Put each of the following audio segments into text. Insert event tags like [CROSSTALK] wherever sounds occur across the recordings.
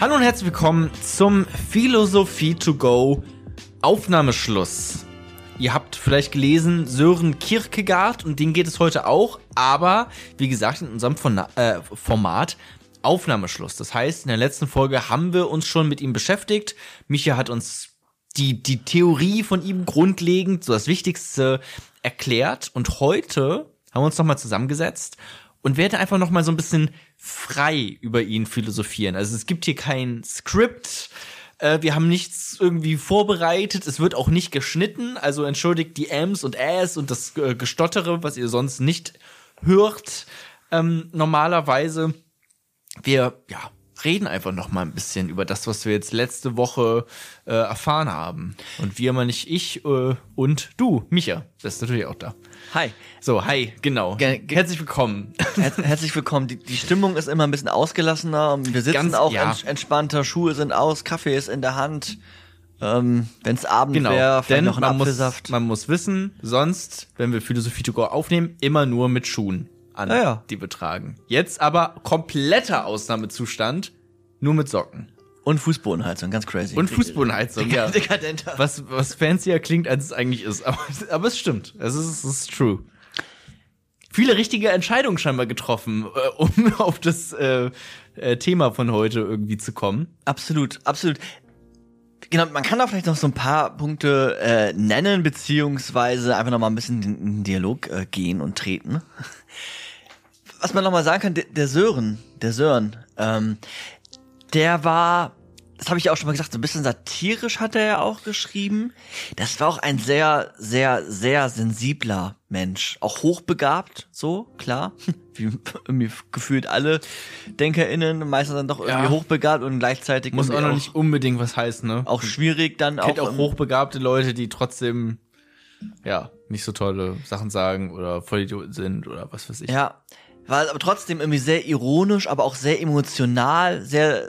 Hallo und herzlich willkommen zum Philosophie to go Aufnahmeschluss. Ihr habt vielleicht gelesen Sören Kierkegaard und den geht es heute auch, aber wie gesagt in unserem äh, Format Aufnahmeschluss. Das heißt, in der letzten Folge haben wir uns schon mit ihm beschäftigt. Micha hat uns die, die Theorie von ihm grundlegend, so das Wichtigste erklärt und heute haben wir uns nochmal zusammengesetzt und werde einfach nochmal so ein bisschen frei über ihn philosophieren. Also es gibt hier kein Skript, äh, wir haben nichts irgendwie vorbereitet, es wird auch nicht geschnitten, also entschuldigt die Ms und Äs und das äh, Gestottere, was ihr sonst nicht hört, ähm, normalerweise. Wir, ja, reden einfach noch mal ein bisschen über das, was wir jetzt letzte Woche äh, erfahren haben. Und wir mal nicht ich äh, und du, Micha, das ist natürlich auch da. Hi. So, hi, genau. Ge Herzlich willkommen. Her herzlich willkommen. Die, die, Stimmung ist immer ein bisschen ausgelassener. Wir sitzen Ganz, auch ja. entspannter, Schuhe sind aus, Kaffee ist in der Hand. Ähm, wenn es Abend genau, wäre, vielleicht noch ein man Apfelsaft. Muss, man muss wissen, sonst, wenn wir Philosophie to go aufnehmen, immer nur mit Schuhen an, ja, ja. die wir tragen. Jetzt aber kompletter Ausnahmezustand, nur mit Socken. Und Fußbodenheizung, ganz crazy. Und Fußbodenheizung, ja. Dekadenter. Was, was fancier klingt, als es eigentlich ist. Aber, aber es stimmt. Es ist, es ist true. Viele richtige Entscheidungen scheinbar getroffen, äh, um [LAUGHS] auf das äh, äh, Thema von heute irgendwie zu kommen. Absolut, absolut. Genau, man kann da vielleicht noch so ein paar Punkte äh, nennen, beziehungsweise einfach noch mal ein bisschen in den Dialog äh, gehen und treten. Was man noch mal sagen kann, der, der Sören, der Sören, ähm, der war, das habe ich auch schon mal gesagt, so ein bisschen satirisch hat er ja auch geschrieben. Das war auch ein sehr, sehr, sehr sensibler Mensch. Auch hochbegabt, so, klar. [LAUGHS] Wie irgendwie gefühlt alle DenkerInnen, meistens dann doch irgendwie ja. hochbegabt und gleichzeitig. Muss auch noch nicht unbedingt was heißen, ne? Auch schwierig dann auch. auch hochbegabte Leute, die trotzdem, ja, nicht so tolle Sachen sagen oder Vollidioten sind oder was weiß ich. Ja, war aber trotzdem irgendwie sehr ironisch, aber auch sehr emotional, sehr, äh,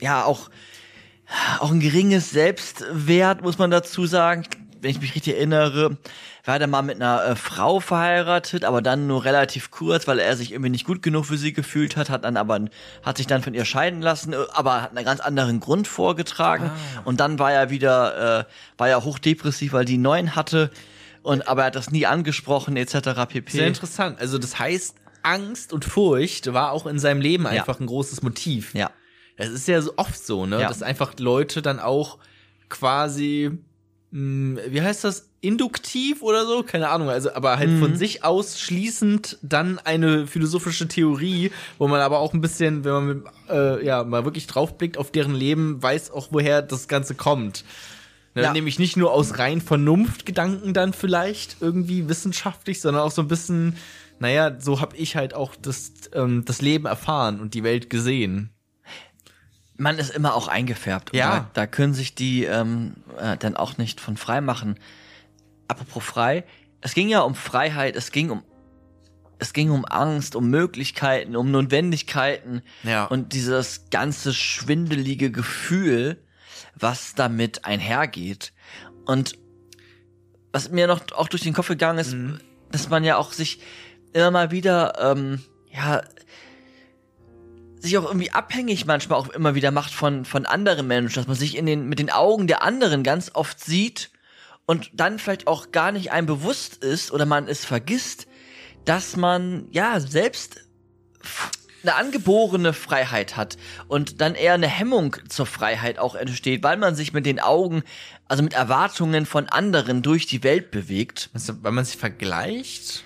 ja, auch, auch ein geringes Selbstwert, muss man dazu sagen. Wenn ich mich richtig erinnere, war er mal mit einer äh, Frau verheiratet, aber dann nur relativ kurz, weil er sich irgendwie nicht gut genug für sie gefühlt hat, hat dann aber hat sich dann von ihr scheiden lassen, äh, aber hat einen ganz anderen Grund vorgetragen ah. und dann war er wieder äh, war er hochdepressiv, weil die neuen hatte und aber er hat das nie angesprochen etc. pp. Sehr interessant. Also das heißt, Angst und Furcht war auch in seinem Leben einfach ja. ein großes Motiv. Ja. Das ist ja so oft so, ne? Ja. Dass einfach Leute dann auch quasi, mh, hm, wie heißt das, induktiv oder so? Keine Ahnung, also aber halt mhm. von sich aus schließend dann eine philosophische Theorie, wo man aber auch ein bisschen, wenn man mit, äh, ja mal wirklich draufblickt auf deren Leben, weiß auch, woher das Ganze kommt. Ne, ja. Nämlich nicht nur aus rein Vernunftgedanken dann vielleicht irgendwie wissenschaftlich, sondern auch so ein bisschen naja, so habe ich halt auch das, ähm, das Leben erfahren und die Welt gesehen. Man ist immer auch eingefärbt. Ja. Da, da, können sich die ähm, äh, dann auch nicht von frei machen. Apropos frei, es ging ja um Freiheit, es ging um es ging um Angst, um Möglichkeiten, um Notwendigkeiten ja. und dieses ganze schwindelige Gefühl, was damit einhergeht. Und was mir noch auch durch den Kopf gegangen ist, mhm. dass man ja auch sich immer mal wieder, ähm, ja, sich auch irgendwie abhängig manchmal auch immer wieder macht von, von anderen Menschen, dass man sich in den, mit den Augen der anderen ganz oft sieht und dann vielleicht auch gar nicht einem bewusst ist oder man es vergisst, dass man, ja, selbst eine angeborene Freiheit hat und dann eher eine Hemmung zur Freiheit auch entsteht, weil man sich mit den Augen, also mit Erwartungen von anderen durch die Welt bewegt. Weil man sich vergleicht?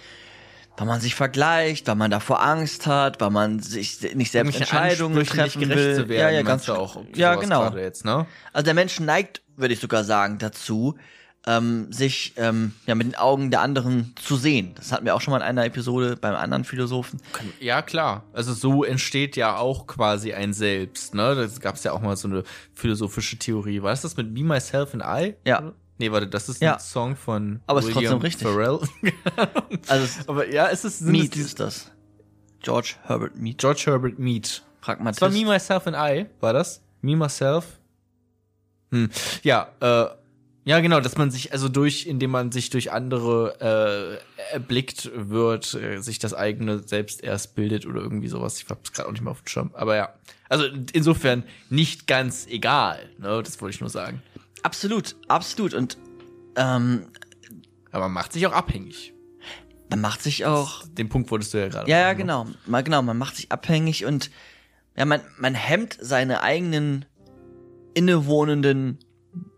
Weil man sich vergleicht, weil man davor Angst hat, weil man sich nicht selbst Entscheidungen treffen will. Zu werden, ja, ja, ganz auch. Ja, genau. Jetzt, ne? Also der Mensch neigt, würde ich sogar sagen, dazu, ähm, sich ähm, ja mit den Augen der anderen zu sehen. Das hatten wir auch schon mal in einer Episode beim anderen Philosophen. Ja, klar. Also so entsteht ja auch quasi ein Selbst, ne? Das gab es ja auch mal so eine philosophische Theorie. War das mit Me, Myself and I? Ja. Nee, warte, das ist ja. ein Song von Aber William ist trotzdem richtig. Pharrell. [LAUGHS] also es, aber ja, ist es Mead ist das. George Herbert Mead. George Herbert Mead. Pragmatist. Das war Me, Myself and I, war das? Me, Myself. Hm. Ja, äh, Ja, genau, dass man sich also durch, indem man sich durch andere äh, erblickt wird, äh, sich das eigene selbst erst bildet oder irgendwie sowas. Ich hab's gerade auch nicht mehr auf dem Schirm. Aber ja, also insofern nicht ganz egal. Ne? Das wollte ich nur sagen. Absolut, absolut. Und ähm, Aber man macht sich auch abhängig. man macht sich auch. Den Punkt wolltest du ja gerade. Ja, ja, ne? genau. Mal genau, man macht sich abhängig und ja, man, man hemmt seine eigenen innewohnenden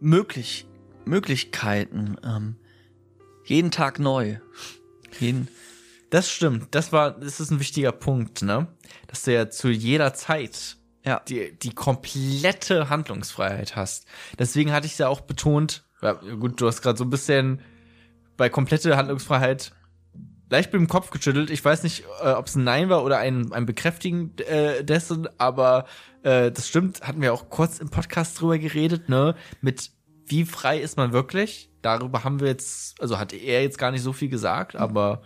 möglich, Möglichkeiten. Ähm, jeden Tag neu. Jeden. Das stimmt. Das war, das ist ein wichtiger Punkt, ne? Dass du ja zu jeder Zeit Ja. die, die komplette Handlungsfreiheit hast. Deswegen hatte ich es ja auch betont, ja, gut, du hast gerade so ein bisschen bei komplette Handlungsfreiheit leicht mit dem Kopf geschüttelt. Ich weiß nicht, äh, ob es ein Nein war oder ein, ein Bekräftigen äh, dessen, aber äh, das stimmt, hatten wir auch kurz im Podcast drüber geredet, ne? Mit wie frei ist man wirklich? Darüber haben wir jetzt, also hat er jetzt gar nicht so viel gesagt, aber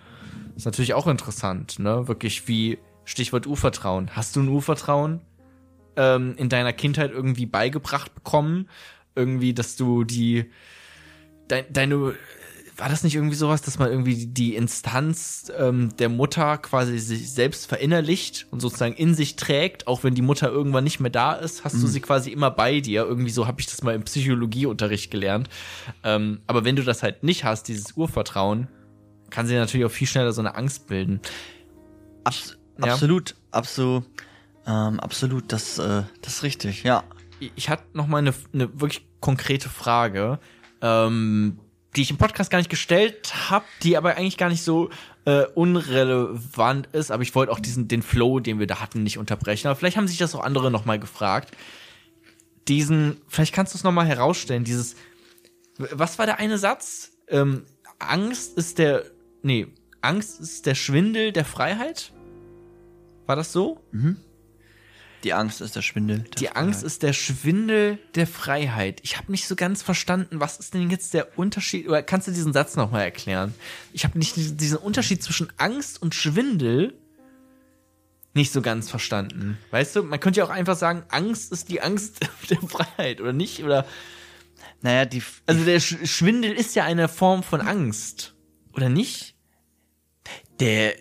ist natürlich auch interessant, ne? Wirklich wie Stichwort Urvertrauen. Hast du ein Urvertrauen ähm, in deiner Kindheit irgendwie beigebracht bekommen? Irgendwie, dass du die dein, deine war das nicht irgendwie sowas, dass man irgendwie die Instanz ähm, der Mutter quasi sich selbst verinnerlicht und sozusagen in sich trägt, auch wenn die Mutter irgendwann nicht mehr da ist, hast du sie quasi immer bei dir. Irgendwie so habe ich das mal im Psychologieunterricht gelernt. Ähm, aber wenn du das halt nicht hast, dieses Urvertrauen, kann sie natürlich auch viel schneller so eine Angst bilden. Abs Ja. Absolut, absolut, ähm, absolut, das, äh, das ist richtig, ja. ich hatte noch mal eine, eine wirklich konkrete Frage, ähm, die ich im Podcast gar nicht gestellt habe, die aber eigentlich gar nicht so äh, unrelevant ist. Aber ich wollte auch diesen den Flow, den wir da hatten, nicht unterbrechen. Aber vielleicht haben sich das auch andere noch mal gefragt. Diesen, vielleicht kannst du es noch mal herausstellen. Dieses, was war der eine Satz? Ähm, Angst ist der, nee, Angst ist der Schwindel der Freiheit. War das so? Die Angst ist der Schwindel. der Die Angst Freiheit. ist der Schwindel der Freiheit. Ich habe nicht so ganz verstanden, was ist denn jetzt der Unterschied? Oder kannst du diesen Satz nochmal erklären? Ich habe nicht diesen Unterschied zwischen Angst und Schwindel nicht so ganz verstanden. Weißt du, man könnte ja auch einfach sagen, Angst ist die Angst [LAUGHS] der Freiheit, oder nicht? Oder Naja, die, also der Sch Schwindel ist ja eine Form von Angst, oder nicht? der,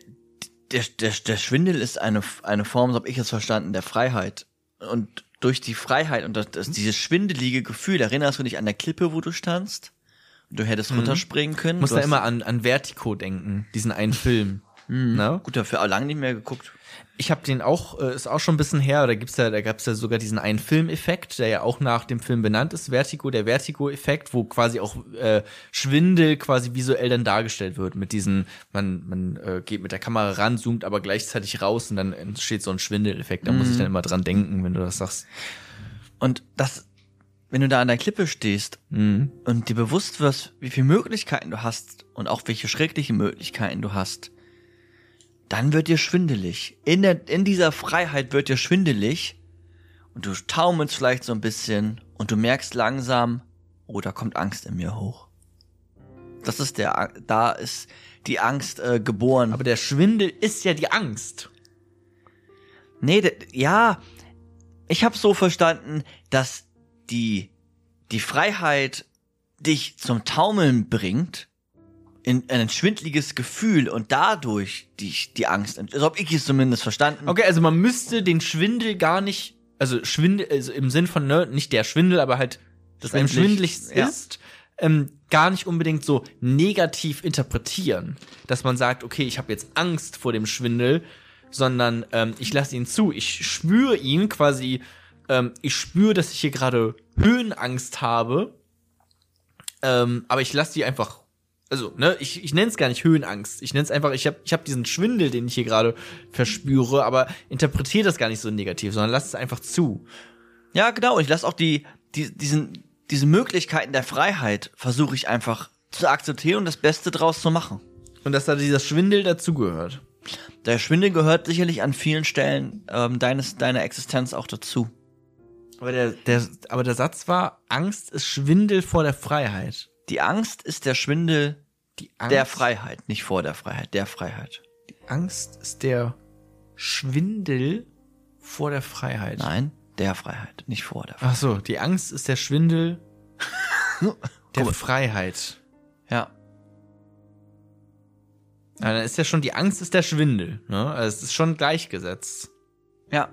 der, der, der Schwindel ist eine, eine Form, so habe ich es verstanden, der Freiheit. Und durch die Freiheit und das, das, dieses schwindelige Gefühl, erinnerst du dich an der Klippe, wo du standst? Du hättest runterspringen können. Muss du da hast- immer an, an Vertigo denken, diesen einen Film. [LAUGHS] Ne? Gut, dafür auch lange nicht mehr geguckt. Ich habe den auch, äh, ist auch schon ein bisschen her, da gibt's ja, da gab's ja sogar diesen einen Filmeffekt, der ja auch nach dem Film benannt ist, Vertigo, der Vertigo-Effekt, wo quasi auch äh, Schwindel quasi visuell dann dargestellt wird mit diesen, man, man äh, geht mit der Kamera ran, zoomt aber gleichzeitig raus und dann entsteht so ein Schwindeleffekt. Da muss ich dann immer dran denken, wenn du das sagst. Und das, wenn du da an der Klippe stehst Mhm. und dir bewusst wirst, wie viele Möglichkeiten du hast und auch welche schrecklichen Möglichkeiten du hast, dann wird dir schwindelig. In, der, in dieser Freiheit wird dir schwindelig und du taumelst vielleicht so ein bisschen und du merkst langsam, oh, da kommt Angst in mir hoch. Das ist der, da ist die Angst äh, geboren. Aber der Schwindel ist ja die Angst. Nee, d- ja, ich habe so verstanden, dass die die Freiheit dich zum Taumeln bringt in ein schwindliges Gefühl und dadurch die, die Angst. ent- So habe ich es zumindest verstanden. Okay, also man müsste den Schwindel gar nicht, also Schwindel, also im Sinn von, ne, nicht der Schwindel, aber halt, dass einem Schwindlig, ja. ist, ähm, gar nicht unbedingt so negativ interpretieren. Dass man sagt, okay, ich habe jetzt Angst vor dem Schwindel, sondern ähm, ich lasse ihn zu. Ich spüre ihn quasi, ähm, ich spüre, dass ich hier gerade Höhenangst habe, ähm, aber ich lasse die einfach also, ne, ich, ich nenne es gar nicht Höhenangst. Ich nenne es einfach, ich habe ich hab diesen Schwindel, den ich hier gerade verspüre, aber interpretiere das gar nicht so negativ, sondern lass es einfach zu. Ja, genau. Und ich lasse auch die, die diesen diese Möglichkeiten der Freiheit versuche ich einfach zu akzeptieren und das Beste draus zu machen. Und dass da dieser Schwindel dazugehört. Der Schwindel gehört sicherlich an vielen Stellen ähm, deines deiner Existenz auch dazu. Aber der, der, aber der Satz war, Angst ist Schwindel vor der Freiheit. Die Angst ist der Schwindel Die der Freiheit, nicht vor der Freiheit, der Freiheit. Angst ist der Schwindel vor der Freiheit. Nein, der Freiheit, nicht vor der Freiheit. Ach so, die Angst ist der Schwindel [LAUGHS] der mal. Freiheit. Ja. Ja, dann ist ja schon, die Angst ist der Schwindel, ne? Also es ist schon gleichgesetzt. Ja.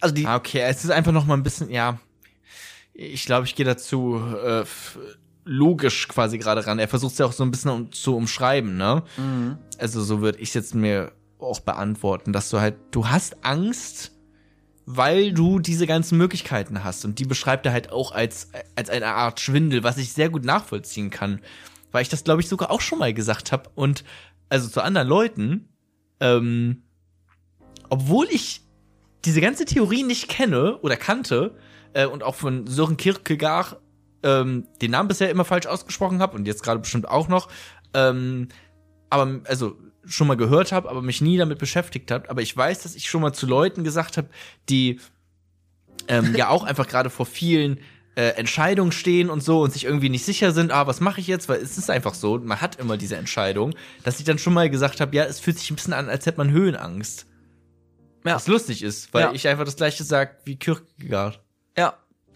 Also die, Ah, okay, es ist einfach noch mal ein bisschen, ja. Ich glaube, ich gehe dazu äh, logisch quasi gerade ran. Er versucht es ja auch so ein bisschen um, zu umschreiben, ne? Also so würde ich jetzt mir auch beantworten, dass du halt, du hast Angst, weil du diese ganzen Möglichkeiten hast. Und die beschreibt er halt auch als, als eine Art Schwindel, was ich sehr gut nachvollziehen kann. Weil ich das, glaube ich, sogar auch schon mal gesagt habe. Und also zu anderen Leuten, ähm, obwohl ich diese ganze Theorie nicht kenne oder kannte äh, und auch von Sören Kierkegaard ähm, den Namen bisher immer falsch ausgesprochen habe und jetzt gerade bestimmt auch noch, ähm, aber also schon mal gehört habe, aber mich nie damit beschäftigt habe. Aber ich weiß, dass ich schon mal zu Leuten gesagt habe, die ähm, ja auch einfach gerade vor vielen äh, Entscheidungen stehen und so und sich irgendwie nicht sicher sind, ah, was mache ich jetzt? Weil es ist einfach so, man hat immer diese Entscheidung, dass ich dann schon mal gesagt habe, ja, es fühlt sich ein bisschen an, als hätte man Höhenangst. Ja. Was lustig ist, weil Ja. ich einfach das gleiche sag wie Kierkegaard.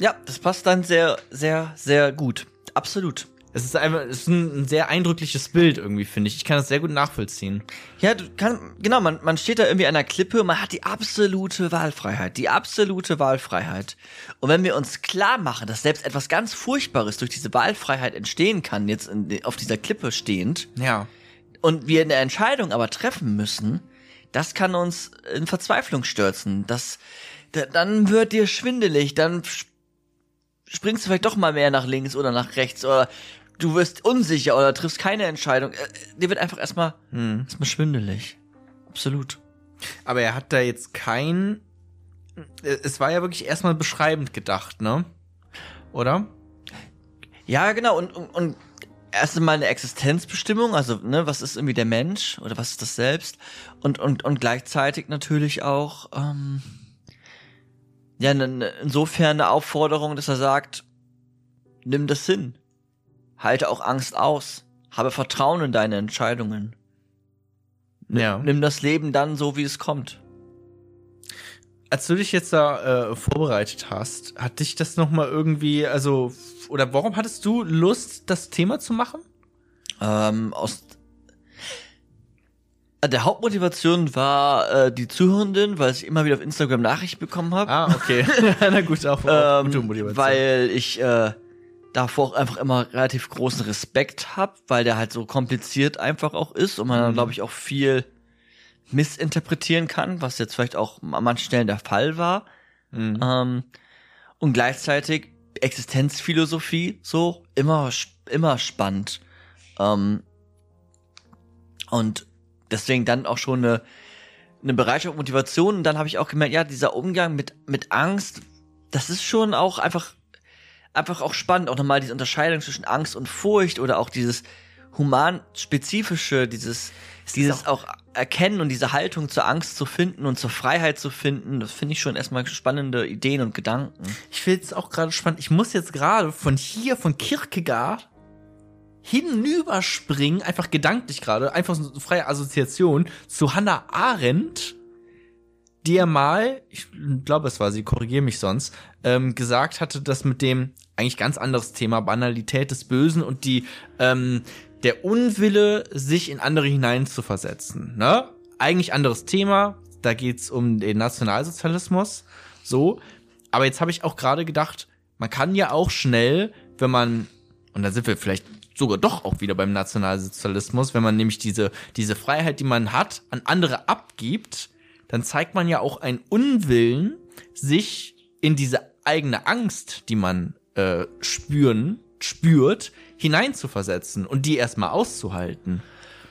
Ja, das passt dann sehr, sehr, sehr gut. Absolut. Es ist einfach, es ist ein, ein sehr eindrückliches Bild irgendwie, finde ich. Ich kann das sehr gut nachvollziehen. Ja, du kann, genau, man, man steht da irgendwie an der Klippe und man hat die absolute Wahlfreiheit, die absolute Wahlfreiheit. Und wenn wir uns klar machen, dass selbst etwas ganz Furchtbares durch diese Wahlfreiheit entstehen kann, jetzt in, auf dieser Klippe stehend, Ja. und wir eine Entscheidung aber treffen müssen, das kann uns in Verzweiflung stürzen. Das, da, dann wird dir schwindelig, dann springst du vielleicht doch mal mehr nach links oder nach rechts oder du wirst unsicher oder triffst keine Entscheidung. Äh, Dir wird einfach erstmal Hm. erstmal schwindelig. Absolut. Aber er hat da jetzt kein. äh, Es war ja wirklich erstmal beschreibend gedacht, ne? Oder? Ja, genau. Und, und, und erst einmal eine Existenzbestimmung, also ne, was ist irgendwie der Mensch oder was ist das Selbst? Und, und, und gleichzeitig natürlich auch ähm, ja, insofern eine Aufforderung, dass er sagt, nimm das hin. Halte auch Angst aus. Habe Vertrauen in deine Entscheidungen. Ja. Nimm das Leben dann so, wie es kommt. Als du dich jetzt da äh, vorbereitet hast, hat dich das noch mal irgendwie, also oder warum hattest du Lust, das Thema zu machen? Ähm, aus der Hauptmotivation war äh, die Zuhörenden, weil ich immer wieder auf Instagram Nachrichten bekommen habe. Ah, okay. [LAUGHS] Na gut, auch, ähm, gute Motivation. weil ich äh, davor auch einfach immer relativ großen Respekt hab, weil der halt so kompliziert einfach auch ist und man Mhm. dann glaube ich auch viel missinterpretieren kann, was jetzt vielleicht auch an manchen Stellen der Fall war. Mhm. Ähm, und gleichzeitig Existenzphilosophie so immer immer spannend. Ähm, und deswegen dann auch schon eine eine Bereitschaft, Motivation. Und dann habe ich auch gemerkt, ja, dieser Umgang mit mit Angst, das ist schon auch einfach einfach auch spannend, auch nochmal diese Unterscheidung zwischen Angst und Furcht oder auch dieses humanspezifische, dieses dieses auch erkennen und diese Haltung zur Angst zu finden und zur Freiheit zu finden, das finde ich schon erstmal spannende Ideen und Gedanken. Ich finde es auch gerade spannend. Ich muss jetzt gerade von hier, von Kierkegaard, hinüberspringen, einfach gedanklich gerade, einfach so eine freie Assoziation zu Hannah Arendt, die ja mal, ich glaube, es war sie, korrigiere mich sonst, ähm, gesagt hatte, dass mit dem eigentlich ganz anderes Thema, Banalität des Bösen und die, ähm, der Unwille, sich in andere hineinzuversetzen, ne? Eigentlich anderes Thema, da geht's um den Nationalsozialismus, so. Aber jetzt habe ich auch gerade gedacht, man kann ja auch schnell, wenn man, und da sind wir vielleicht sogar doch auch wieder beim Nationalsozialismus, wenn man nämlich diese, diese Freiheit, die man hat, an andere abgibt, dann zeigt man ja auch einen Unwillen, sich in diese eigene Angst, die man äh, spüren, spürt, hineinzuversetzen und die erstmal auszuhalten.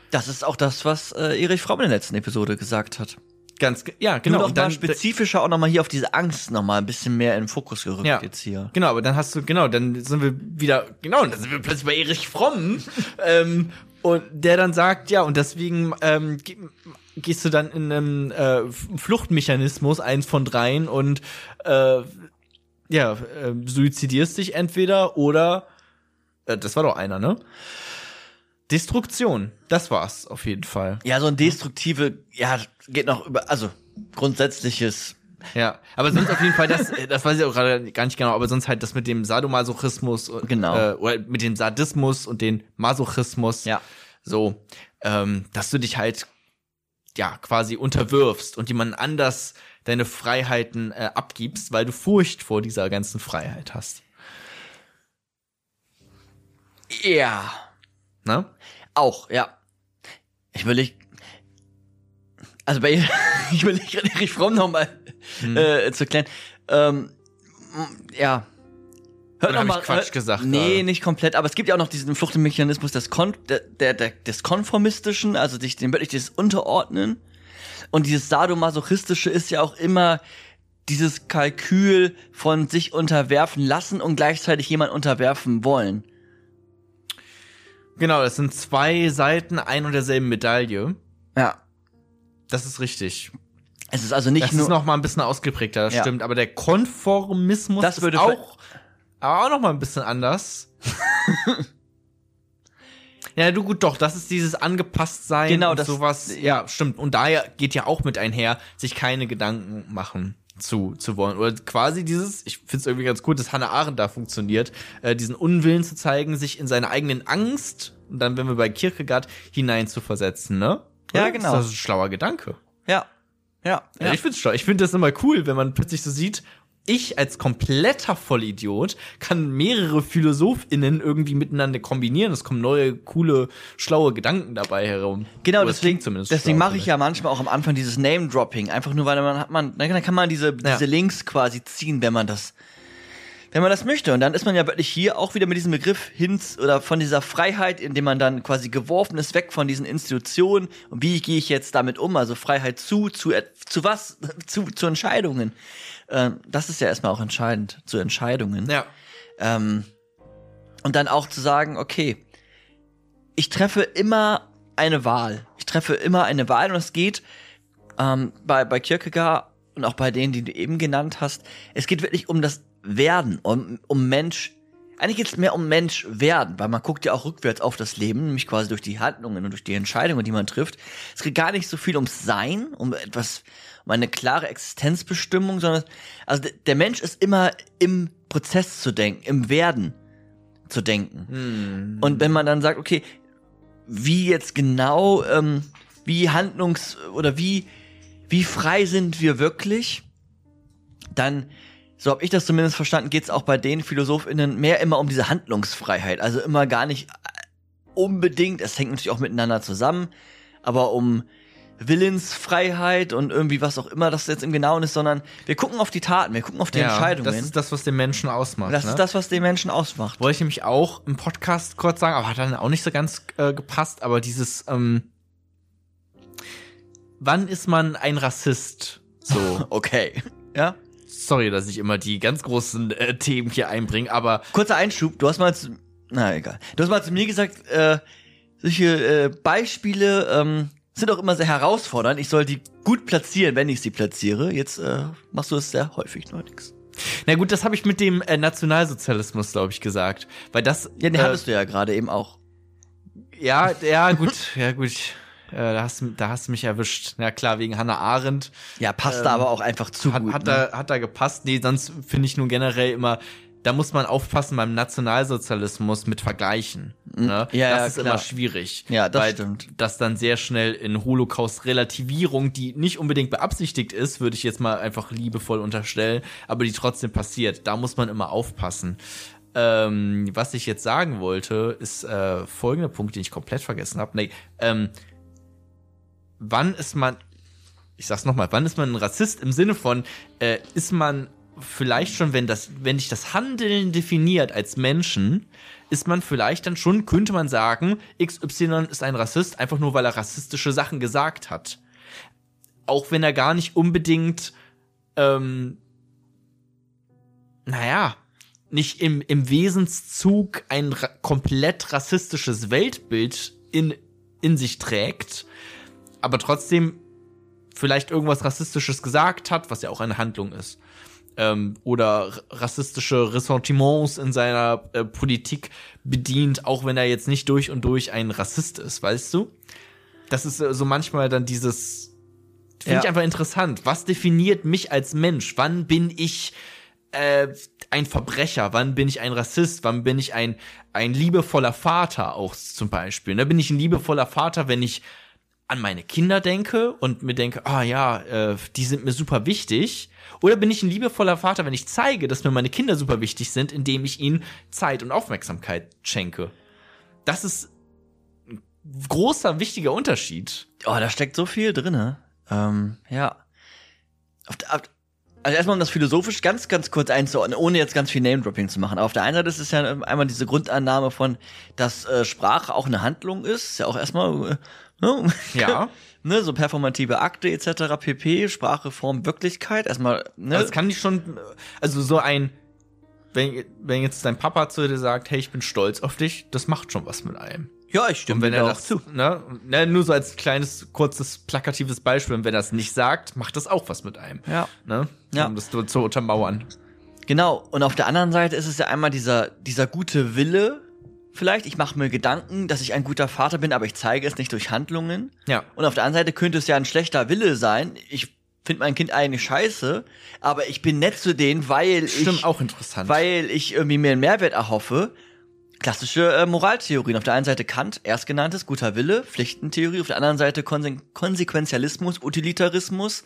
Das ist auch das, was äh, Erich Fromm in der letzten Episode gesagt hat. Ganz, ja, Genau, genau. und dann spezifischer auch nochmal hier auf diese Angst nochmal ein bisschen mehr in den Fokus gerückt Ja. jetzt hier. Genau, aber dann hast du, genau, dann sind wir wieder, genau, dann sind wir plötzlich bei Erich Fromm. [LAUGHS] ähm, und der dann sagt, ja, und deswegen ähm, ge- gehst du dann in einem äh, Fluchtmechanismus, eins von dreien, und äh, ja, äh, suizidierst dich entweder oder äh, das war doch einer, ne? Destruktion, das war's auf jeden Fall. Ja, so ein destruktive, ja, geht noch über, also grundsätzliches Ja, aber sonst auf jeden Fall das, äh, das weiß ich auch gerade gar nicht genau, aber sonst halt das mit dem Sadomasochismus und, Genau. äh, oder mit dem Sadismus und den Masochismus. Ja. So, ähm, dass du dich halt ja quasi unterwirfst und jemand anders deine Freiheiten äh, abgibst, weil du Furcht vor dieser ganzen Freiheit hast. Ja. Ne? Auch, ja. Ich will ich. Also bei [LAUGHS] ich will nicht Erich Fromm nochmal Hm. äh, zu klären. Ähm, ja. Hört Oder hab noch ich Quatsch hört- gesagt Nee, gerade? nicht komplett, aber es gibt ja auch noch diesen Fluchtmechanismus des, Kon der, der, des Konformistischen, also sich dem wirklich des Unterordnen. Und dieses Sadomasochistische ist ja auch immer dieses Kalkül von sich unterwerfen lassen und gleichzeitig jemand unterwerfen wollen. Genau, das sind zwei Seiten ein und derselben Medaille. Ja. Das ist richtig. Es ist also nicht Das nur. ist noch mal ein bisschen ausgeprägter, das Ja. stimmt. Aber der Konformismus Das ist würde auch, aber auch noch mal ein bisschen anders. [LAUGHS] ja, du gut, doch. Das ist dieses angepasst sein Genau, und das- sowas. Ja, stimmt. Und daher geht ja auch mit einher, sich keine Gedanken machen zu, zu wollen. Oder quasi dieses, ich finde es irgendwie ganz cool, dass Hannah Arendt da funktioniert, äh, diesen Unwillen zu zeigen, sich in seine eigenen Angst, und dann, wenn wir bei Kierkegaard, hinein zu versetzen, ne? Ja, genau. Das ist ein schlauer Gedanke. Ja. Ja. Ja. Ich find's schlau. Ich finde das immer cool, wenn man plötzlich so sieht, ich als kompletter Vollidiot kann mehrere PhilosophInnen irgendwie miteinander kombinieren. Es kommen neue, coole, schlaue Gedanken dabei herum. Genau, Oder es deswegen, zumindest deswegen mache ich ja manchmal auch am Anfang dieses Name-Dropping, einfach nur, weil man hat man, dann kann man diese, Ja. diese Links quasi ziehen, wenn man das, wenn man das möchte. Und dann ist man ja wirklich hier auch wieder mit diesem Begriff hin oder von dieser Freiheit, indem man dann quasi geworfen ist, weg von diesen Institutionen. Und wie gehe ich jetzt damit um? Also Freiheit zu, zu, et- zu was? [LAUGHS] Zu, zu Entscheidungen. Ähm, das ist ja erstmal auch entscheidend, zu Entscheidungen. Ja. Ähm, und dann auch zu sagen, okay, ich treffe immer eine Wahl. Ich treffe immer eine Wahl und es geht ähm, bei, bei Kierkegaard und auch bei denen, die du eben genannt hast, es geht wirklich um das Werden, um, um Mensch. Eigentlich geht es mehr um Mensch werden, weil man guckt ja auch rückwärts auf das Leben, nämlich quasi durch die Handlungen und durch die Entscheidungen, die man trifft. Es geht gar nicht so viel ums Sein, um etwas, um eine klare Existenzbestimmung, sondern also der Mensch ist immer im Prozess zu denken, im Werden zu denken. Und wenn man dann sagt, okay, wie jetzt genau, ähm, wie handlungs- oder wie, wie frei sind wir wirklich, dann, so habe ich das zumindest verstanden, geht es auch bei den PhilosophInnen mehr immer um diese Handlungsfreiheit. Also immer gar nicht äh, unbedingt, es hängt natürlich auch miteinander zusammen, aber um Willensfreiheit und irgendwie was auch immer das jetzt im Genauen ist, sondern wir gucken auf die Taten, wir gucken auf die ja, Entscheidungen. Das ist das, was den Menschen ausmacht. das ne? ist das, was den Menschen ausmacht. Wollte ich nämlich auch im Podcast kurz sagen, aber hat dann auch nicht so ganz äh, gepasst, aber dieses, ähm, wann ist man ein Rassist? So. [LAUGHS] Okay. Ja? Sorry, dass ich immer die ganz großen äh, Themen hier einbringe, aber Kurzer Einschub, du hast mal zu, na egal. Du hast mal zu mir gesagt, äh, solche äh, Beispiele ähm, sind auch immer sehr herausfordernd. Ich soll die gut platzieren, wenn ich sie platziere. Jetzt äh, machst du es sehr häufig neuerdings. na gut, das habe ich mit dem äh, Nationalsozialismus, glaube ich, gesagt. Weil das. Ja, den äh, hattest du ja gerade eben auch. Ja, ja, gut, ja, gut. Äh, da, hast, da hast du mich erwischt. Ja, klar, wegen Hannah Arendt. Ja, passt da aber auch einfach zu Hat, gut. hat, ne? da, hat da gepasst. Nee, sonst finde ich nun generell immer, da muss man aufpassen beim Nationalsozialismus mit Vergleichen. Ne? Ja, das ja, ist klar. immer schwierig. Ja, das weil stimmt. Das dann sehr schnell in Holocaust-Relativierung, die nicht unbedingt beabsichtigt ist, würde ich jetzt mal einfach liebevoll unterstellen, aber die trotzdem passiert. Da muss man immer aufpassen. Ähm, was ich jetzt sagen wollte, ist äh, folgender Punkt, den ich komplett vergessen habe. Nee, ähm, wann ist man, ich sag's nochmal, wann ist man ein Rassist im Sinne von, äh, ist man vielleicht schon, wenn das, wenn dich das Handeln definiert als Menschen, ist man vielleicht dann schon, könnte man sagen, XY ist ein Rassist, einfach nur weil er rassistische Sachen gesagt hat. Auch wenn er gar nicht unbedingt, ähm, naja, nicht im, im Wesenszug ein ra komplett rassistisches Weltbild in, in sich trägt, aber trotzdem vielleicht irgendwas Rassistisches gesagt hat, was ja auch eine Handlung ist. Ähm, oder rassistische Ressentiments in seiner äh, Politik bedient, auch wenn er jetzt nicht durch und durch ein Rassist ist, weißt du? Das ist äh, so manchmal dann dieses, Finde Ja. ich einfach interessant. Was definiert mich als Mensch? Wann bin ich äh, ein Verbrecher? Wann bin ich ein Rassist? Wann bin ich ein, ein liebevoller Vater auch zum Beispiel? Da bin ich ein liebevoller Vater, wenn ich an meine Kinder denke und mir denke, ah ja, äh, die sind mir super wichtig. Oder bin ich ein liebevoller Vater, wenn ich zeige, dass mir meine Kinder super wichtig sind, indem ich ihnen Zeit und Aufmerksamkeit schenke? Das ist ein großer, wichtiger Unterschied. Oh, da steckt so viel drinne. Ähm, ja. Also erstmal um das philosophisch ganz, ganz kurz einzuordnen, ohne jetzt ganz viel Name-Dropping zu machen. Aber auf der einen Seite ist es ja einmal diese Grundannahme von, dass äh, Sprache auch eine Handlung ist. Ist ja auch erstmal, äh, ne? Ja. [LAUGHS] ne, so performative Akte etc. pp. Sprache, Form, Wirklichkeit. Erstmal, ne? Das kann ich schon, also so ein, wenn, wenn jetzt dein Papa zu dir sagt, hey, ich bin stolz auf dich, das macht schon was mit einem. ja, ich stimme Und wenn dir er da das, ne, ne, nur so als kleines, kurzes, plakatives Beispiel, und wenn er das nicht sagt, macht das auch was mit einem. Ja. Ne? Ja. Um das zu, zu untermauern. Genau, und auf der anderen Seite ist es ja einmal dieser, dieser gute Wille, vielleicht, ich mache mir Gedanken, dass ich ein guter Vater bin, aber ich zeige es nicht durch Handlungen. Ja. Und auf der anderen Seite könnte es ja ein schlechter Wille sein. Ich finde mein Kind eigentlich scheiße, aber ich bin nett zu denen, weil Stimmt, ich, auch interessant. weil ich irgendwie mir einen Mehrwert erhoffe. Klassische äh, Moraltheorien. Auf der einen Seite Kant, erstgenanntes, guter Wille, Pflichtentheorie. Auf der anderen Seite Konse Konsequenzialismus, Utilitarismus.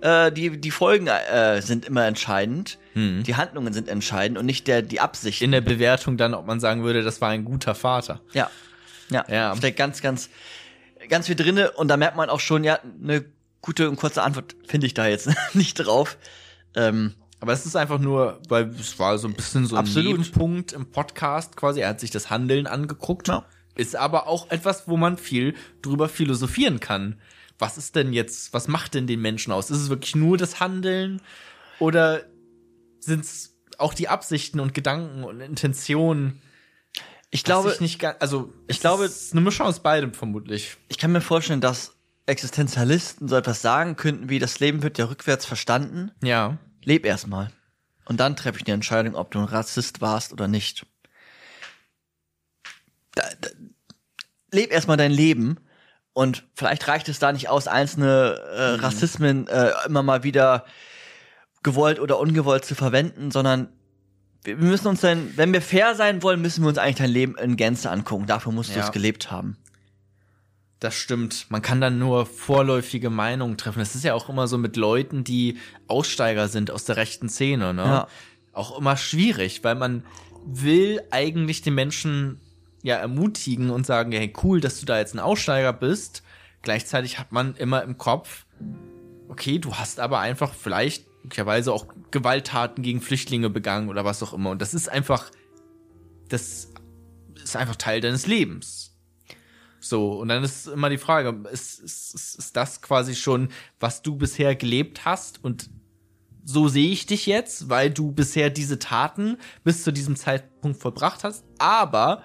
Äh, die, die Folgen äh, sind immer entscheidend. Die Handlungen sind entscheidend und nicht der, die Absicht. in der Bewertung dann, ob man sagen würde, das war ein guter Vater. Ja. Ja. Ja. Steckt ganz, ganz, ganz viel drinne und da merkt man auch schon, ja, eine gute und kurze Antwort finde ich da jetzt [LAUGHS] nicht drauf. Ähm, Aber es ist einfach nur, weil es war so ein bisschen so ein Absolut. Nebenpunkt im Podcast quasi. Er hat sich das Handeln angeguckt. Ja. Ist aber auch etwas, wo man viel drüber philosophieren kann. Was ist denn jetzt, was macht denn den Menschen aus? Ist es wirklich nur das Handeln oder sind es auch die Absichten und Gedanken und Intentionen? ich glaube, ich nicht also ich es glaube- ist eine Mischung aus beidem vermutlich. ich kann mir vorstellen, dass Existenzialisten so etwas sagen könnten, wie das Leben wird ja rückwärts verstanden. Ja. Leb erstmal. Und dann treffe ich die Entscheidung, ob du ein Rassist warst oder nicht. Da, da, leb erstmal dein Leben und vielleicht reicht es da nicht aus, einzelne äh, Rassismen äh, immer mal wieder gewollt oder ungewollt zu verwenden, sondern wir müssen uns dann, wenn wir fair sein wollen, müssen wir uns eigentlich dein Leben in Gänze angucken. Dafür musst du Ja. es gelebt haben. Das stimmt. Man kann dann nur vorläufige Meinungen treffen. Das ist ja auch immer so mit Leuten, die Aussteiger sind aus der rechten Szene, ne? Ja. Auch immer schwierig, weil man will eigentlich den Menschen ja ermutigen und sagen, hey, cool, dass du da jetzt ein Aussteiger bist. Gleichzeitig hat man immer im Kopf, okay, du hast aber einfach vielleicht möglicherweise auch Gewalttaten gegen Flüchtlinge begangen oder was auch immer. Und das ist einfach, das ist einfach Teil deines Lebens. So, und dann ist immer die Frage, ist, ist, ist, ist das quasi schon, was du bisher gelebt hast und so sehe ich dich jetzt, weil du bisher diese Taten bis zu diesem Zeitpunkt vollbracht hast, aber,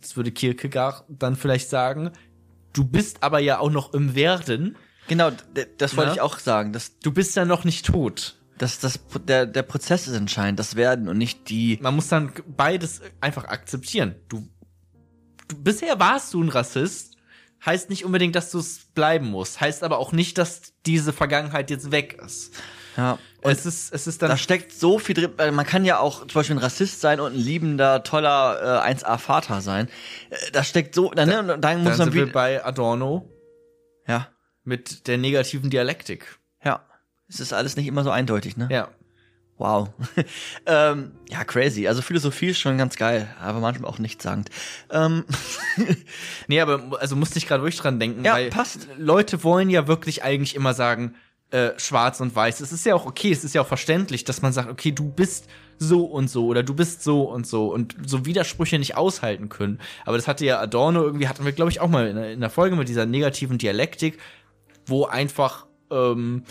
das würde Kierkegaard dann vielleicht sagen, du bist aber ja auch noch im Werden, Genau, das wollte Ja. ich auch sagen. Das, du bist ja noch nicht tot. das, das, der, der Prozess ist entscheidend, das Werden und nicht die Man muss dann beides einfach akzeptieren. Du bisher warst du ein Rassist, heißt nicht unbedingt, dass du es bleiben musst, heißt aber auch nicht, dass diese Vergangenheit jetzt weg ist. Ja. es ist, es ist dann Da steckt so viel drin. Man kann ja auch zum Beispiel ein Rassist sein und ein liebender, toller äh, 1A-Vater sein. Äh, Da steckt so, dann, ne, und dann Dann muss man sind wir bei Adorno Ja, mit der negativen Dialektik. ja. Es ist alles nicht immer so eindeutig, ne? Ja. Wow. [LAUGHS] ähm, ja, crazy. Also Philosophie ist schon ganz geil, aber manchmal auch nichtssagend. Ähm, [LAUGHS] Nee, aber also musste ich gerade wirklich dran denken, Ja, weil passt. Leute wollen ja wirklich eigentlich immer sagen, äh, schwarz und weiß. Es ist ja auch okay, es ist ja auch verständlich, dass man sagt, okay, du bist so und so oder du bist so und so und so Widersprüche nicht aushalten können. Aber das hatte ja Adorno irgendwie, hatten wir, glaube ich, auch mal in, der- in der Folge mit dieser negativen Dialektik, wo einfach, ähm,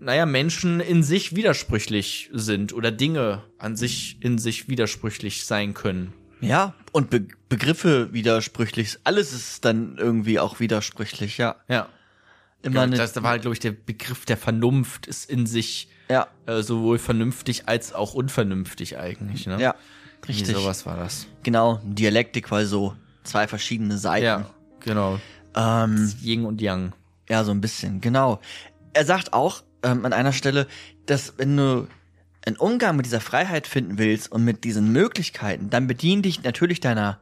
naja, Menschen in sich widersprüchlich sind oder Dinge an sich in sich widersprüchlich sein können. ja, und Be Begriffe widersprüchlich. Alles ist dann irgendwie auch widersprüchlich, ja. Ja. Immer Ja, das da war, glaube ich, der Begriff der Vernunft ist in sich ja, äh, sowohl vernünftig als auch unvernünftig eigentlich. Ne? ja, Richtig. richtig. Sowas war das. Genau, Dialektik, weil so zwei verschiedene Seiten. Ja, genau. Ähm, Yin und Yang. Ja, so ein bisschen, genau. er sagt auch ähm, an einer Stelle, dass wenn du einen Umgang mit dieser Freiheit finden willst und mit diesen Möglichkeiten, dann bedien dich natürlich deiner,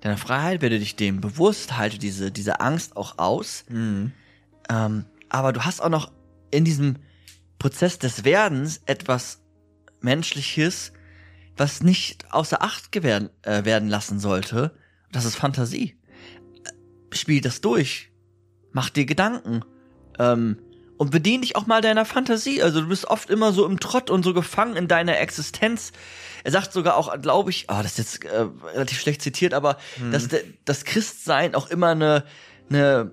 deiner Freiheit, werde dich dem bewusst, halte diese, diese Angst auch aus. Mhm. Ähm, aber du hast auch noch in diesem Prozess des Werdens etwas Menschliches, was nicht außer Acht gewähren, äh, werden lassen sollte. Das ist Fantasie. Äh, Spiel das durch. Mach dir Gedanken. Ähm, und bedien dich auch mal deiner Fantasie. Also du bist oft immer so im Trott und so gefangen in deiner Existenz. Er sagt sogar auch, glaube ich, ah, das ist jetzt äh, relativ schlecht zitiert, aber dass der, das Christsein auch immer eine, eine,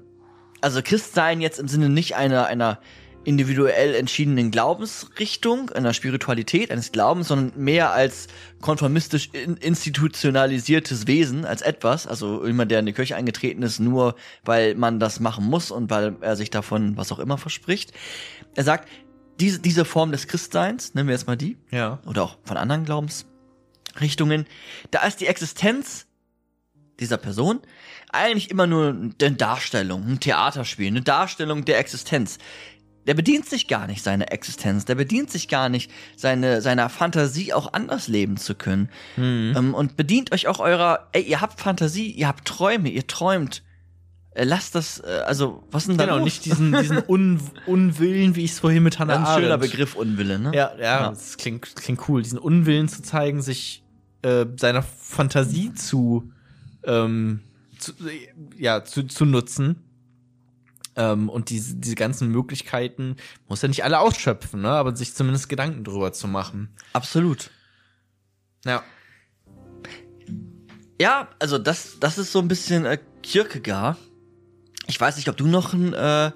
also Christsein jetzt im Sinne nicht einer einer individuell entschiedenen Glaubensrichtung, einer Spiritualität, eines Glaubens, sondern mehr als konformistisch in, institutionalisiertes Wesen, als etwas, also jemand, der in die Kirche eingetreten ist, nur weil man das machen muss und weil er sich davon was auch immer verspricht. Er sagt, diese, diese Form des Christseins, nennen wir jetzt mal die, Ja. oder auch von anderen Glaubensrichtungen, da ist die Existenz dieser Person eigentlich immer nur eine Darstellung, ein Theaterspiel, eine Darstellung der Existenz. Der bedient sich gar nicht seiner Existenz, der bedient sich gar nicht seine, seiner Fantasie auch anders leben zu können. Ähm, und bedient euch auch eurer, ey, ihr habt Fantasie, ihr habt Träume, ihr träumt. Äh, Lasst das, äh, also, was denn da Genau, los? nicht diesen, diesen [LAUGHS] Un Unwillen, wie ich es vorhin mit Hannah ein Arendt. schöner Begriff Unwille, ne? Ja, ja, Ja. das klingt, klingt cool. Diesen Unwillen zu zeigen, sich äh, seiner Fantasie zu, ähm, zu ja, zu, zu nutzen. Ähm, und diese, diese ganzen Möglichkeiten muss ja nicht alle ausschöpfen, ne? aber sich zumindest Gedanken drüber zu machen. Absolut. Ja. Ja, also das, das ist so ein bisschen äh, Kierkegaard. Ich weiß nicht, ob du noch einen, äh,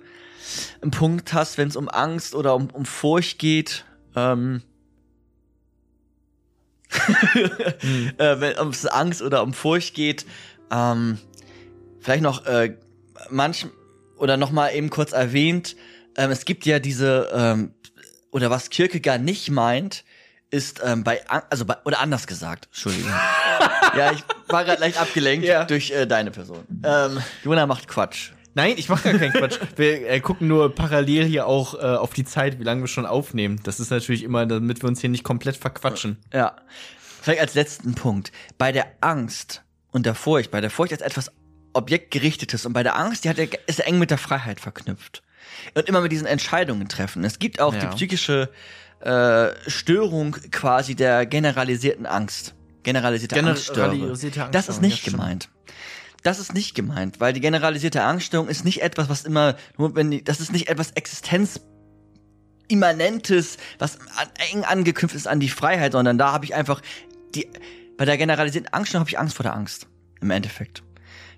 einen Punkt hast, wenn es um Angst oder um, um Furcht geht. Ähm, [LAUGHS] äh, wenn es um Angst oder um Furcht geht. Ähm, vielleicht noch äh, manch oder noch mal eben kurz erwähnt. Ähm, es gibt ja diese ähm, oder was Kierkegaard nicht meint, ist ähm, bei also bei, oder anders gesagt, Entschuldigung. [LAUGHS] ja, ich war gerade leicht abgelenkt Ja. durch äh, deine Person. Ähm, Jona macht Quatsch. Nein, ich mache gar keinen Quatsch. Wir äh, gucken nur parallel hier auch äh, auf die Zeit, wie lange wir schon aufnehmen. Das ist natürlich immer, damit wir uns hier nicht komplett verquatschen. Ja. Vielleicht als letzten Punkt. Bei der Angst und der Furcht, bei der Furcht als etwas Objektgerichtetes und bei der Angst, die hat ja, ist ja eng mit der Freiheit verknüpft. Und immer mit diesen Entscheidungen treffen. Es gibt auch Ja. die psychische äh, Störung quasi der generalisierten Angst. Generalisierte Angststörung. Generalisierte Das ist nicht gemeint. Das ist nicht gemeint, weil die generalisierte Angststörung ist nicht etwas, was immer nur wenn die, das ist nicht etwas Existenz immanentes, was an, eng angeknüpft ist an die Freiheit, sondern da habe ich einfach die bei der generalisierten Angststörung habe ich Angst vor der Angst im Endeffekt.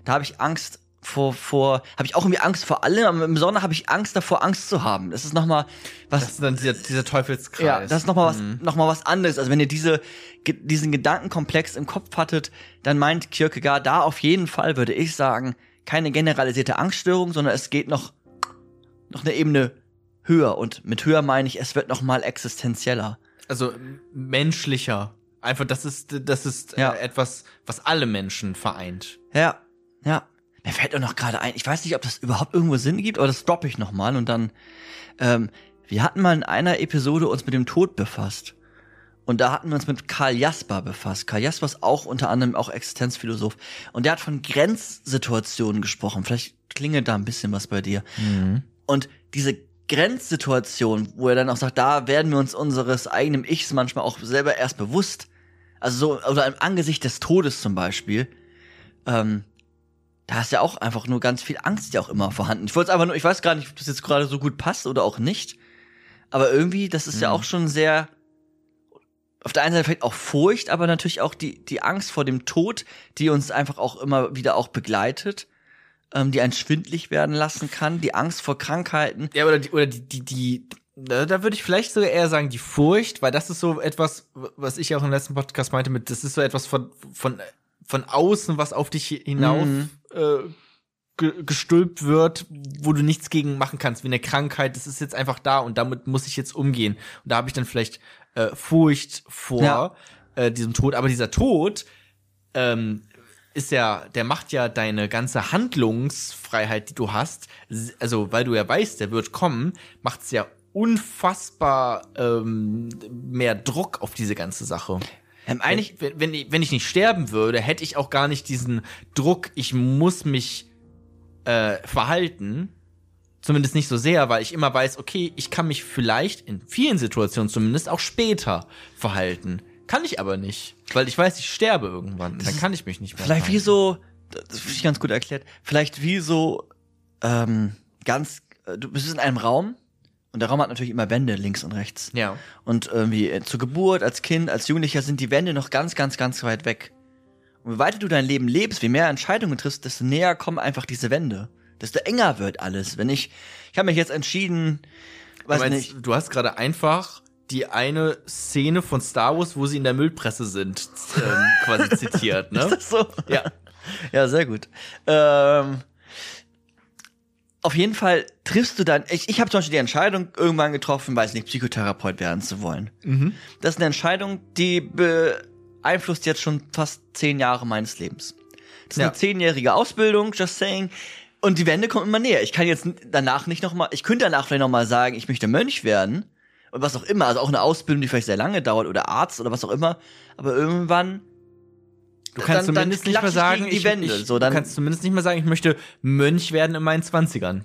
Da habe ich Angst vor vor habe ich auch irgendwie Angst vor allem, aber im Besonderen habe ich Angst davor Angst zu haben. Das ist noch mal was Das ist dann dieser, dieser Teufelskreis. ja, das ist nochmal was, Mhm. noch mal was anderes. Also wenn ihr diese, diesen Gedankenkomplex im Kopf hattet, dann meint Kierkegaard da auf jeden Fall, würde ich sagen, keine generalisierte Angststörung, sondern es geht noch, noch eine Ebene höher. Und mit höher meine ich, es wird noch mal existenzieller. Also menschlicher. Einfach, das ist, das ist Ja. äh, etwas, was alle Menschen vereint. Ja, ja. Mir fällt auch noch gerade ein, ich weiß nicht, ob das überhaupt irgendwo Sinn gibt, aber das droppe ich noch mal und dann, ähm, wir hatten mal in einer Episode uns mit dem Tod befasst. Und da hatten wir uns mit Karl Jasper befasst. Karl Jasper ist auch unter anderem auch Existenzphilosoph. Und der hat von Grenzsituationen gesprochen. Vielleicht klingelt da ein bisschen was bei dir. Und diese Grenzsituation, wo er dann auch sagt, da werden wir uns unseres eigenen Ichs manchmal auch selber erst bewusst. Also so, oder im Angesicht des Todes zum Beispiel. Ähm, da ist ja auch einfach nur ganz viel Angst ja auch immer vorhanden. Ich wollte es einfach nur, ich weiß gar nicht, ob das jetzt gerade so gut passt oder auch nicht. Aber irgendwie, das ist ja Mhm. auch schon sehr, auf der einen Seite vielleicht auch Furcht, aber natürlich auch die, die Angst vor dem Tod, die uns einfach auch immer wieder auch begleitet, ähm, die einen schwindlig werden lassen kann, die Angst vor Krankheiten. Ja, oder die, oder die, die, die da, da würde ich vielleicht sogar eher sagen, die Furcht, weil das ist so etwas, was ich auch im letzten Podcast meinte, mit, das ist so etwas von, von, von außen, was auf dich hinauf Mhm. Äh, ge gestülpt wird, wo du nichts gegen machen kannst, wie eine Krankheit, das ist jetzt einfach da und damit muss ich jetzt umgehen. Und da habe ich dann vielleicht äh, Furcht vor Ja. äh, diesem Tod, aber dieser Tod, ähm, ist ja, der macht ja deine ganze Handlungsfreiheit, die du hast, also weil du ja weißt, der wird kommen, macht es ja unfassbar ähm, mehr Druck auf diese ganze Sache. Ähm, eigentlich, wenn, wenn, ich, wenn ich nicht sterben würde, hätte ich auch gar nicht diesen Druck, ich muss mich äh, verhalten. Zumindest nicht so sehr, weil ich immer weiß, okay, ich kann mich vielleicht in vielen Situationen zumindest auch später verhalten. Kann ich aber nicht, weil ich weiß, ich sterbe irgendwann. Dann kann ich mich nicht mehr vielleicht wie verhalten. so, das finde ich ganz gut erklärt, vielleicht wie so ähm, ganz, äh, du bist in einem Raum und der Raum hat natürlich immer Wände links und rechts. Ja. Und irgendwie äh, zur Geburt, als Kind, als Jugendlicher sind die Wände noch ganz, ganz, ganz weit weg. Und je weiter du dein Leben lebst, wie mehr Entscheidungen triffst, desto näher kommen einfach diese Wände. Desto enger wird alles. Wenn ich, ich habe mich jetzt entschieden, weiß Du, meinst, nicht, du hast gerade einfach die eine Szene von Star Wars, wo sie in der Müllpresse sind, ähm, quasi zitiert, [LAUGHS] ne? ist das so? Ja. Ja, sehr gut. Ähm, auf jeden Fall triffst du dann, ich, ich habe zum Beispiel die Entscheidung irgendwann getroffen, weiß nicht, Psychotherapeut werden zu wollen. Das ist eine Entscheidung, die beeinflusst jetzt schon fast zehn Jahre meines Lebens. Das ist Ja. eine zehnjährige Ausbildung, just saying. Und die Wende kommen immer näher. Ich kann jetzt danach nicht noch mal, ich könnte danach vielleicht noch mal sagen, ich möchte Mönch werden und was auch immer, also auch eine Ausbildung, die vielleicht sehr lange dauert oder Arzt oder was auch immer. Aber irgendwann Du kannst Dann- dann zumindest nicht mehr sagen, ich, ich, So, dann- du kannst zumindest nicht mehr sagen, ich möchte Mönch werden in meinen Zwanzigern.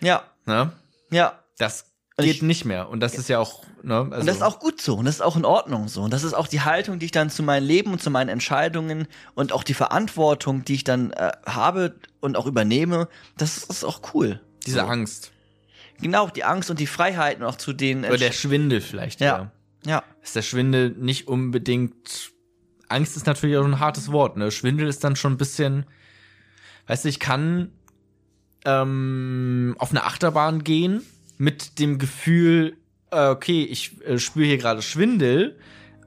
ja, Ne? ja. Das geht ich- nicht mehr. Und das ist ja auch, ne? Also, Und das ist auch gut so und das ist auch in Ordnung so. Und das ist auch die Haltung, die ich dann zu meinem Leben und zu meinen Entscheidungen und auch die Verantwortung, die ich dann äh, habe und auch übernehme, das ist auch cool. diese so. Angst. Genau, die Angst und die Freiheiten auch zu den Oder der Schwindel vielleicht. Ja. Ja. Ist der Schwindel nicht unbedingt. Angst ist natürlich auch ein hartes Wort, ne? Schwindel ist dann schon ein bisschen. Weißt du, ich kann ähm, auf eine Achterbahn gehen mit dem Gefühl, äh, okay, ich äh, spüre hier gerade Schwindel,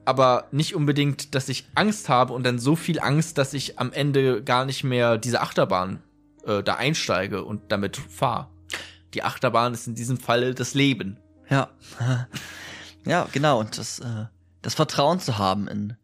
aber nicht unbedingt, dass ich Angst habe und dann so viel Angst, dass ich am Ende gar nicht mehr diese Achterbahn äh, da einsteige und damit fahre. Die Achterbahn ist in diesem Fall das Leben. Ja. [LAUGHS] ja, genau. Und das, äh, das Vertrauen zu haben in,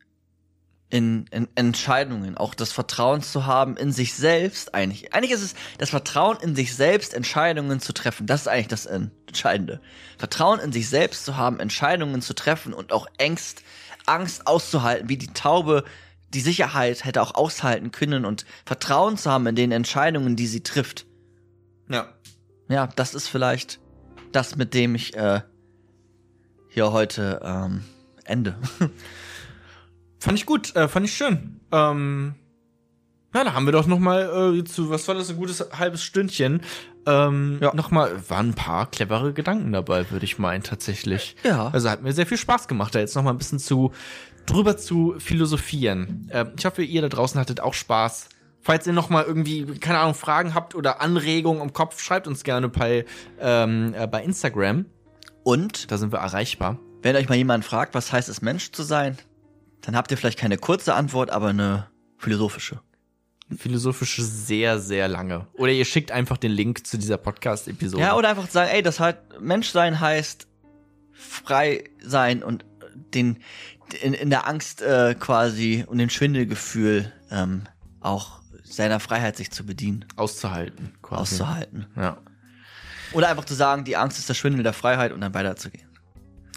in, in Entscheidungen, auch das Vertrauen zu haben in sich selbst eigentlich. Eigentlich ist es das Vertrauen in sich selbst, Entscheidungen zu treffen. Das ist eigentlich das Entscheidende. Vertrauen in sich selbst zu haben, Entscheidungen zu treffen und auch Angst, Angst auszuhalten, wie die Taube die Sicherheit hätte auch aushalten können und Vertrauen zu haben in den Entscheidungen, die sie trifft. Ja. Ja, das ist vielleicht das, mit dem ich äh, hier heute ähm, ende. [LAUGHS] Fand ich gut, äh, fand ich schön. Ähm, ja, da haben wir doch noch mal äh, zu, was war das, ein gutes halbes Stündchen. Ähm, Ja. Noch mal, waren ein paar clevere Gedanken dabei, würde ich meinen, tatsächlich. Ja. Also hat mir sehr viel Spaß gemacht, da jetzt noch mal ein bisschen zu drüber zu philosophieren. Ähm, ich hoffe, ihr da draußen hattet auch Spaß. Falls ihr noch mal irgendwie, keine Ahnung, Fragen habt oder Anregungen im Kopf, schreibt uns gerne bei, ähm, äh, bei Instagram. Und Da sind wir erreichbar. wenn euch mal jemand fragt, was heißt es, Mensch zu sein, dann habt ihr vielleicht keine kurze Antwort, aber eine philosophische. philosophische sehr, sehr lange. Oder ihr schickt einfach den Link zu dieser Podcast-Episode. Ja, oder einfach sagen, ey, das halt Menschsein heißt frei sein und den in, in der Angst äh, quasi und dem Schwindelgefühl ähm, auch seiner Freiheit sich zu bedienen, auszuhalten, quasi. auszuhalten. Ja. Oder einfach zu sagen, die Angst ist der Schwindel der Freiheit und dann weiterzugehen.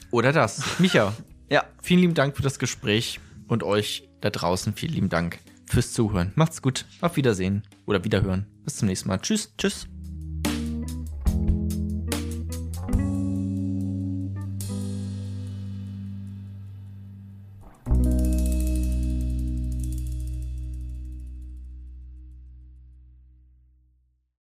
Oder das. Micha, Ja, vielen lieben Dank für das Gespräch und euch da draußen vielen lieben Dank fürs Zuhören. Macht's gut. Auf Wiedersehen oder Wiederhören. Bis zum nächsten Mal. Tschüss. tschüss.